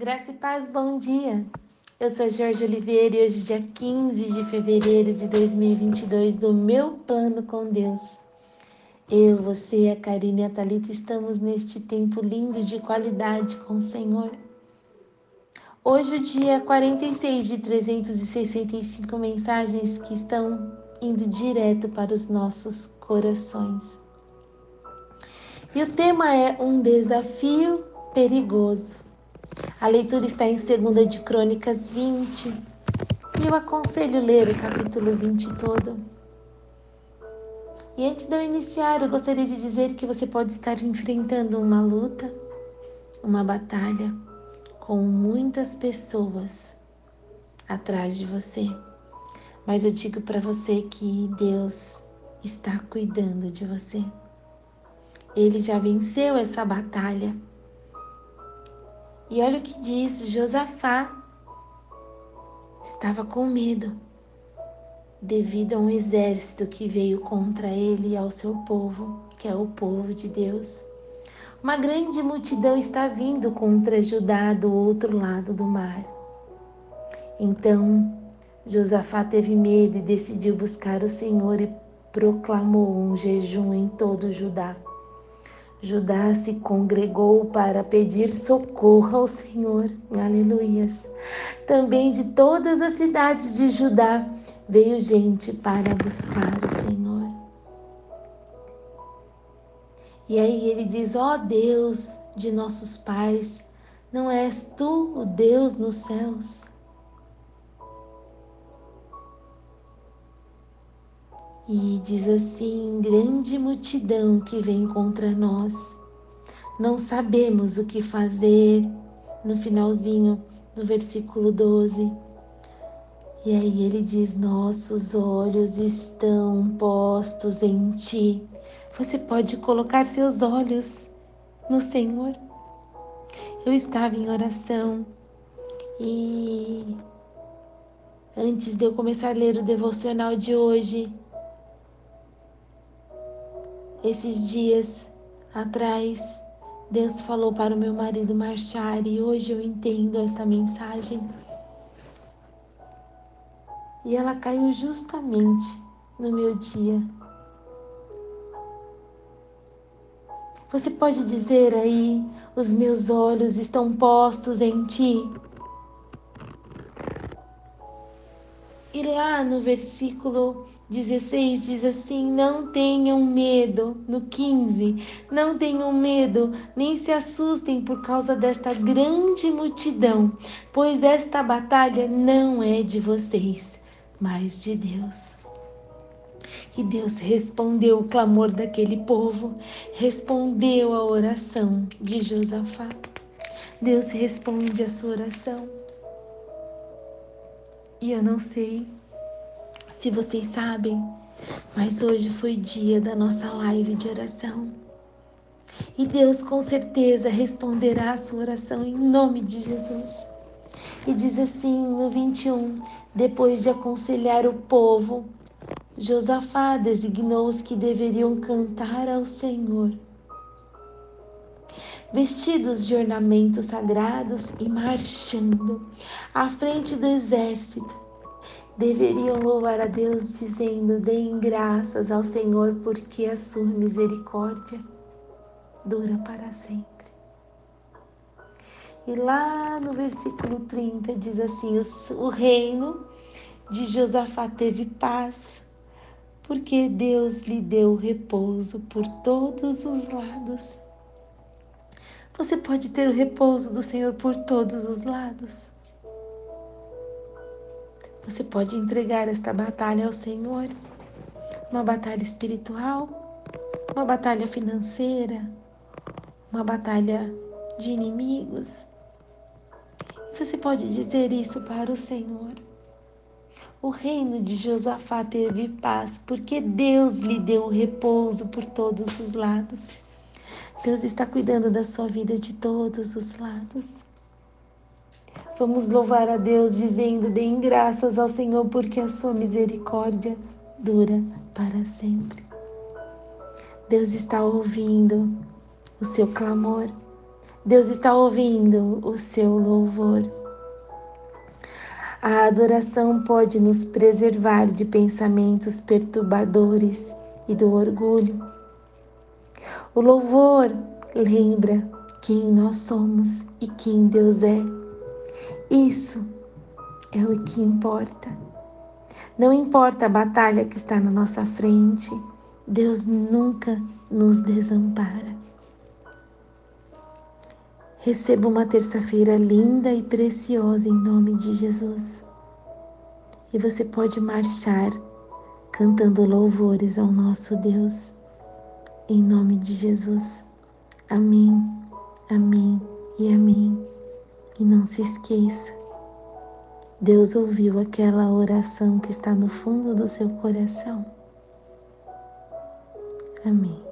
Graça e paz, bom dia. Eu sou Jorge Oliveira e hoje, dia 15 de fevereiro de 2022, do meu plano com Deus. Eu, você, a Karine e a Thalita estamos neste tempo lindo de qualidade com o Senhor. Hoje, o dia 46 de 365 mensagens que estão indo direto para os nossos corações. E o tema é um desafio perigoso. A leitura está em 2 de Crônicas 20 e eu aconselho ler o capítulo 20 todo. E antes de eu iniciar, eu gostaria de dizer que você pode estar enfrentando uma luta, uma batalha com muitas pessoas atrás de você. Mas eu digo para você que Deus está cuidando de você. Ele já venceu essa batalha. E olha o que diz Josafá. Estava com medo devido a um exército que veio contra ele e ao seu povo, que é o povo de Deus. Uma grande multidão está vindo contra Judá do outro lado do mar. Então Josafá teve medo e decidiu buscar o Senhor e proclamou um jejum em todo Judá. Judá se congregou para pedir socorro ao Senhor. Aleluias. Também de todas as cidades de Judá veio gente para buscar o Senhor. E aí ele diz: Ó oh Deus de nossos pais, não és tu o Deus nos céus? E diz assim: grande multidão que vem contra nós. Não sabemos o que fazer. No finalzinho do versículo 12. E aí ele diz: Nossos olhos estão postos em ti. Você pode colocar seus olhos no Senhor. Eu estava em oração e antes de eu começar a ler o devocional de hoje, esses dias atrás, Deus falou para o meu marido marchar e hoje eu entendo essa mensagem. E ela caiu justamente no meu dia. Você pode dizer aí: os meus olhos estão postos em ti. E lá no versículo 16 diz assim: Não tenham medo. No 15, não tenham medo, nem se assustem por causa desta grande multidão, pois esta batalha não é de vocês, mas de Deus. E Deus respondeu o clamor daquele povo, respondeu a oração de Josafá. Deus responde a sua oração. E eu não sei se vocês sabem, mas hoje foi dia da nossa live de oração. E Deus com certeza responderá a sua oração em nome de Jesus. E diz assim no 21, depois de aconselhar o povo, Josafá designou os que deveriam cantar ao Senhor. Vestidos de ornamentos sagrados e marchando à frente do exército, deveriam louvar a Deus dizendo: Deem graças ao Senhor, porque a sua misericórdia dura para sempre. E lá no versículo 30 diz assim: O reino de Josafá teve paz, porque Deus lhe deu repouso por todos os lados. Você pode ter o repouso do Senhor por todos os lados. Você pode entregar esta batalha ao Senhor, uma batalha espiritual, uma batalha financeira, uma batalha de inimigos. Você pode dizer isso para o Senhor. O reino de Josafá teve paz, porque Deus lhe deu repouso por todos os lados. Deus está cuidando da sua vida de todos os lados. Vamos louvar a Deus dizendo: deem graças ao Senhor, porque a sua misericórdia dura para sempre. Deus está ouvindo o seu clamor. Deus está ouvindo o seu louvor. A adoração pode nos preservar de pensamentos perturbadores e do orgulho. O louvor lembra quem nós somos e quem Deus é. Isso é o que importa. Não importa a batalha que está na nossa frente, Deus nunca nos desampara. Receba uma terça-feira linda e preciosa em nome de Jesus. E você pode marchar cantando louvores ao nosso Deus. Em nome de Jesus. Amém, amém e amém. E não se esqueça, Deus ouviu aquela oração que está no fundo do seu coração. Amém.